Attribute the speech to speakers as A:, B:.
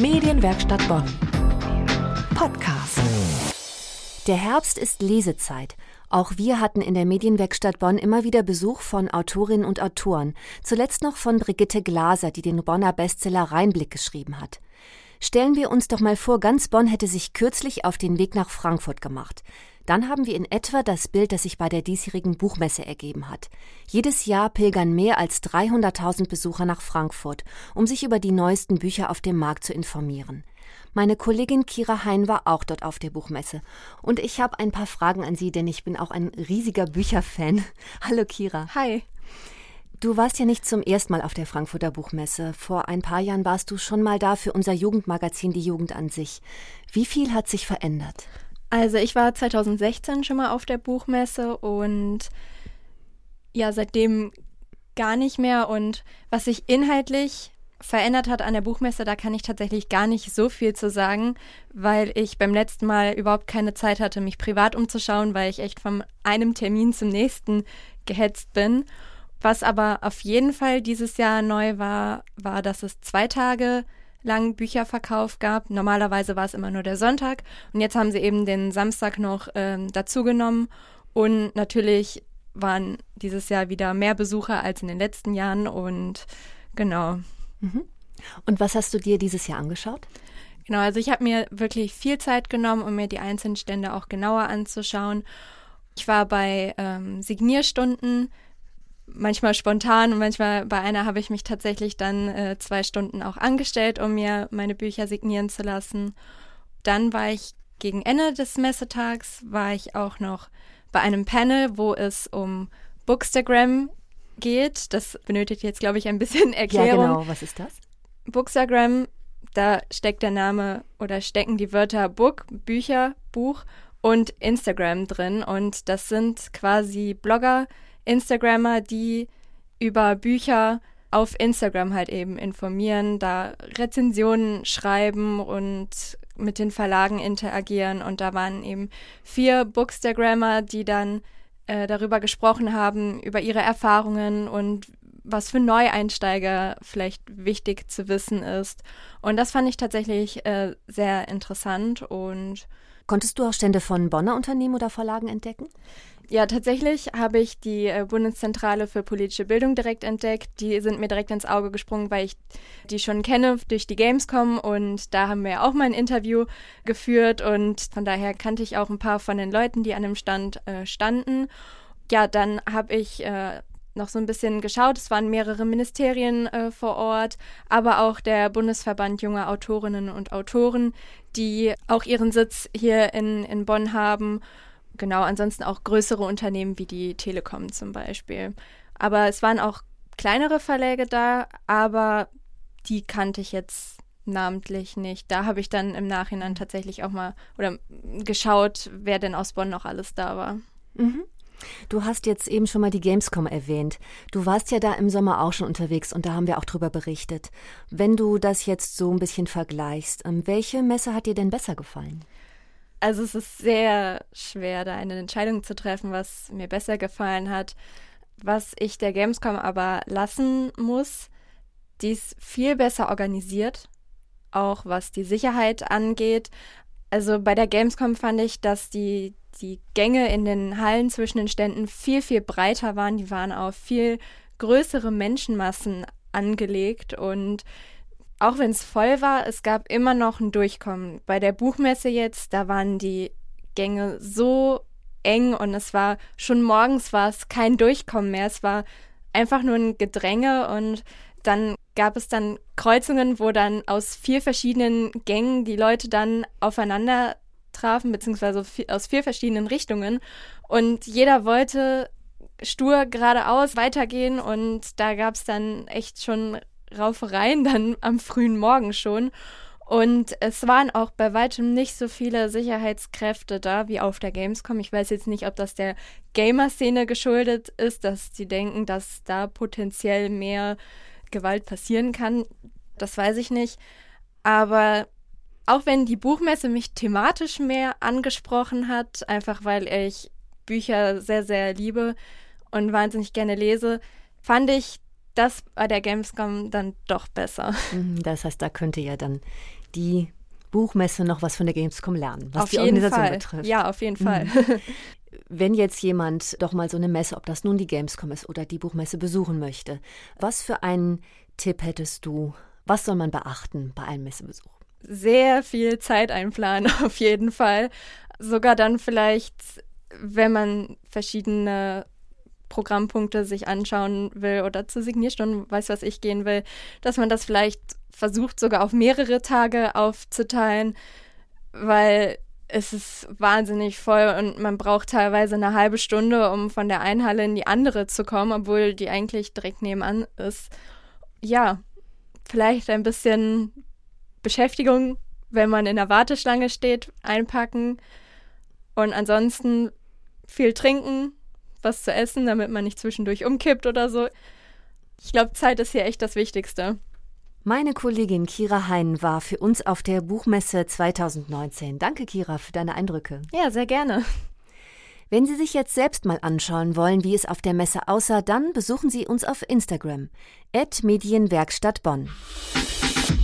A: Medienwerkstatt Bonn. Podcast. Der Herbst ist Lesezeit. Auch wir hatten in der Medienwerkstatt Bonn immer wieder Besuch von Autorinnen und Autoren, zuletzt noch von Brigitte Glaser, die den Bonner Bestseller Rheinblick geschrieben hat. Stellen wir uns doch mal vor, ganz Bonn hätte sich kürzlich auf den Weg nach Frankfurt gemacht. Dann haben wir in etwa das Bild, das sich bei der diesjährigen Buchmesse ergeben hat. Jedes Jahr pilgern mehr als 300.000 Besucher nach Frankfurt, um sich über die neuesten Bücher auf dem Markt zu informieren. Meine Kollegin Kira Hein war auch dort auf der Buchmesse. Und ich habe ein paar Fragen an sie, denn ich bin auch ein riesiger Bücherfan. Hallo Kira.
B: Hi.
A: Du warst ja nicht zum ersten Mal auf der Frankfurter Buchmesse. Vor ein paar Jahren warst du schon mal da für unser Jugendmagazin Die Jugend an sich. Wie viel hat sich verändert?
B: Also ich war 2016 schon mal auf der Buchmesse und ja, seitdem gar nicht mehr. Und was sich inhaltlich verändert hat an der Buchmesse, da kann ich tatsächlich gar nicht so viel zu sagen, weil ich beim letzten Mal überhaupt keine Zeit hatte, mich privat umzuschauen, weil ich echt von einem Termin zum nächsten gehetzt bin. Was aber auf jeden Fall dieses Jahr neu war, war, dass es zwei Tage lang Bücherverkauf gab. Normalerweise war es immer nur der Sonntag und jetzt haben sie eben den Samstag noch ähm, dazugenommen und natürlich waren dieses Jahr wieder mehr Besucher als in den letzten Jahren und genau.
A: Mhm. Und was hast du dir dieses Jahr angeschaut?
B: Genau, also ich habe mir wirklich viel Zeit genommen, um mir die einzelnen Stände auch genauer anzuschauen. Ich war bei ähm, Signierstunden, manchmal spontan und manchmal bei einer habe ich mich tatsächlich dann äh, zwei Stunden auch angestellt, um mir meine Bücher signieren zu lassen. Dann war ich gegen Ende des Messetags, war ich auch noch bei einem Panel, wo es um Bookstagram geht. Das benötigt jetzt, glaube ich, ein bisschen Erklärung.
A: Ja, genau. Was ist das?
B: Bookstagram, da steckt der Name oder stecken die Wörter Book, Bücher, Buch und Instagram drin. Und das sind quasi Blogger, Instagrammer, die über Bücher auf Instagram halt eben informieren, da Rezensionen schreiben und mit den Verlagen interagieren. Und da waren eben vier Bookstagrammer, die dann äh, darüber gesprochen haben, über ihre Erfahrungen und was für Neueinsteiger vielleicht wichtig zu wissen ist. Und das fand ich tatsächlich äh, sehr interessant und
A: Konntest du auch Stände von Bonner Unternehmen oder Verlagen entdecken?
B: Ja, tatsächlich habe ich die äh, Bundeszentrale für politische Bildung direkt entdeckt. Die sind mir direkt ins Auge gesprungen, weil ich die schon kenne durch die Gamescom und da haben wir auch mal ein Interview geführt und von daher kannte ich auch ein paar von den Leuten, die an dem Stand äh, standen. Ja, dann habe ich äh, noch so ein bisschen geschaut. Es waren mehrere Ministerien äh, vor Ort, aber auch der Bundesverband junger Autorinnen und Autoren, die auch ihren Sitz hier in, in Bonn haben genau, ansonsten auch größere Unternehmen wie die Telekom zum Beispiel. Aber es waren auch kleinere Verläge da, aber die kannte ich jetzt namentlich nicht. Da habe ich dann im Nachhinein tatsächlich auch mal oder geschaut, wer denn aus Bonn noch alles da war.
A: Mhm. Du hast jetzt eben schon mal die Gamescom erwähnt. Du warst ja da im Sommer auch schon unterwegs und da haben wir auch drüber berichtet. Wenn du das jetzt so ein bisschen vergleichst, ähm, welche Messe hat dir denn besser gefallen?
B: Also es ist sehr schwer, da eine Entscheidung zu treffen, was mir besser gefallen hat. Was ich der Gamescom aber lassen muss, die ist viel besser organisiert, auch was die Sicherheit angeht. Also bei der Gamescom fand ich, dass die, die Gänge in den Hallen zwischen den Ständen viel, viel breiter waren. Die waren auf viel größere Menschenmassen angelegt und auch wenn es voll war, es gab immer noch ein Durchkommen. Bei der Buchmesse jetzt, da waren die Gänge so eng und es war schon morgens war es kein Durchkommen mehr. Es war einfach nur ein Gedränge und dann gab es dann Kreuzungen, wo dann aus vier verschiedenen Gängen die Leute dann aufeinander trafen, beziehungsweise aus vier verschiedenen Richtungen. Und jeder wollte stur geradeaus weitergehen und da gab es dann echt schon Raufereien dann am frühen Morgen schon. Und es waren auch bei weitem nicht so viele Sicherheitskräfte da wie auf der Gamescom. Ich weiß jetzt nicht, ob das der Gamer-Szene geschuldet ist, dass sie denken, dass da potenziell mehr Gewalt passieren kann. Das weiß ich nicht. Aber auch wenn die Buchmesse mich thematisch mehr angesprochen hat, einfach weil ich Bücher sehr, sehr liebe und wahnsinnig gerne lese, fand ich das bei der Gamescom dann doch besser.
A: Mhm, das heißt, da könnte ja dann die Buchmesse noch was von der Gamescom lernen, was
B: auf
A: die Organisation
B: Fall.
A: betrifft.
B: Ja, auf jeden Fall.
A: Mhm. Wenn jetzt jemand doch mal so eine Messe, ob das nun die Gamescom ist oder die Buchmesse besuchen möchte, was für einen Tipp hättest du? Was soll man beachten bei einem Messebesuch?
B: Sehr viel Zeit einplanen, auf jeden Fall. Sogar dann vielleicht, wenn man verschiedene Programmpunkte sich anschauen will oder zu Signierstunden, weiß was ich gehen will, dass man das vielleicht versucht, sogar auf mehrere Tage aufzuteilen, weil es ist wahnsinnig voll und man braucht teilweise eine halbe Stunde, um von der einen Halle in die andere zu kommen, obwohl die eigentlich direkt nebenan ist. Ja, vielleicht ein bisschen Beschäftigung, wenn man in der Warteschlange steht, einpacken und ansonsten viel trinken, was zu essen, damit man nicht zwischendurch umkippt oder so. Ich glaube, Zeit ist hier echt das Wichtigste.
A: Meine Kollegin Kira Hein war für uns auf der Buchmesse 2019. Danke, Kira, für deine Eindrücke.
B: Ja, sehr gerne.
A: Wenn Sie sich jetzt selbst mal anschauen wollen, wie es auf der Messe aussah, dann besuchen Sie uns auf Instagram. Medienwerkstatt Bonn.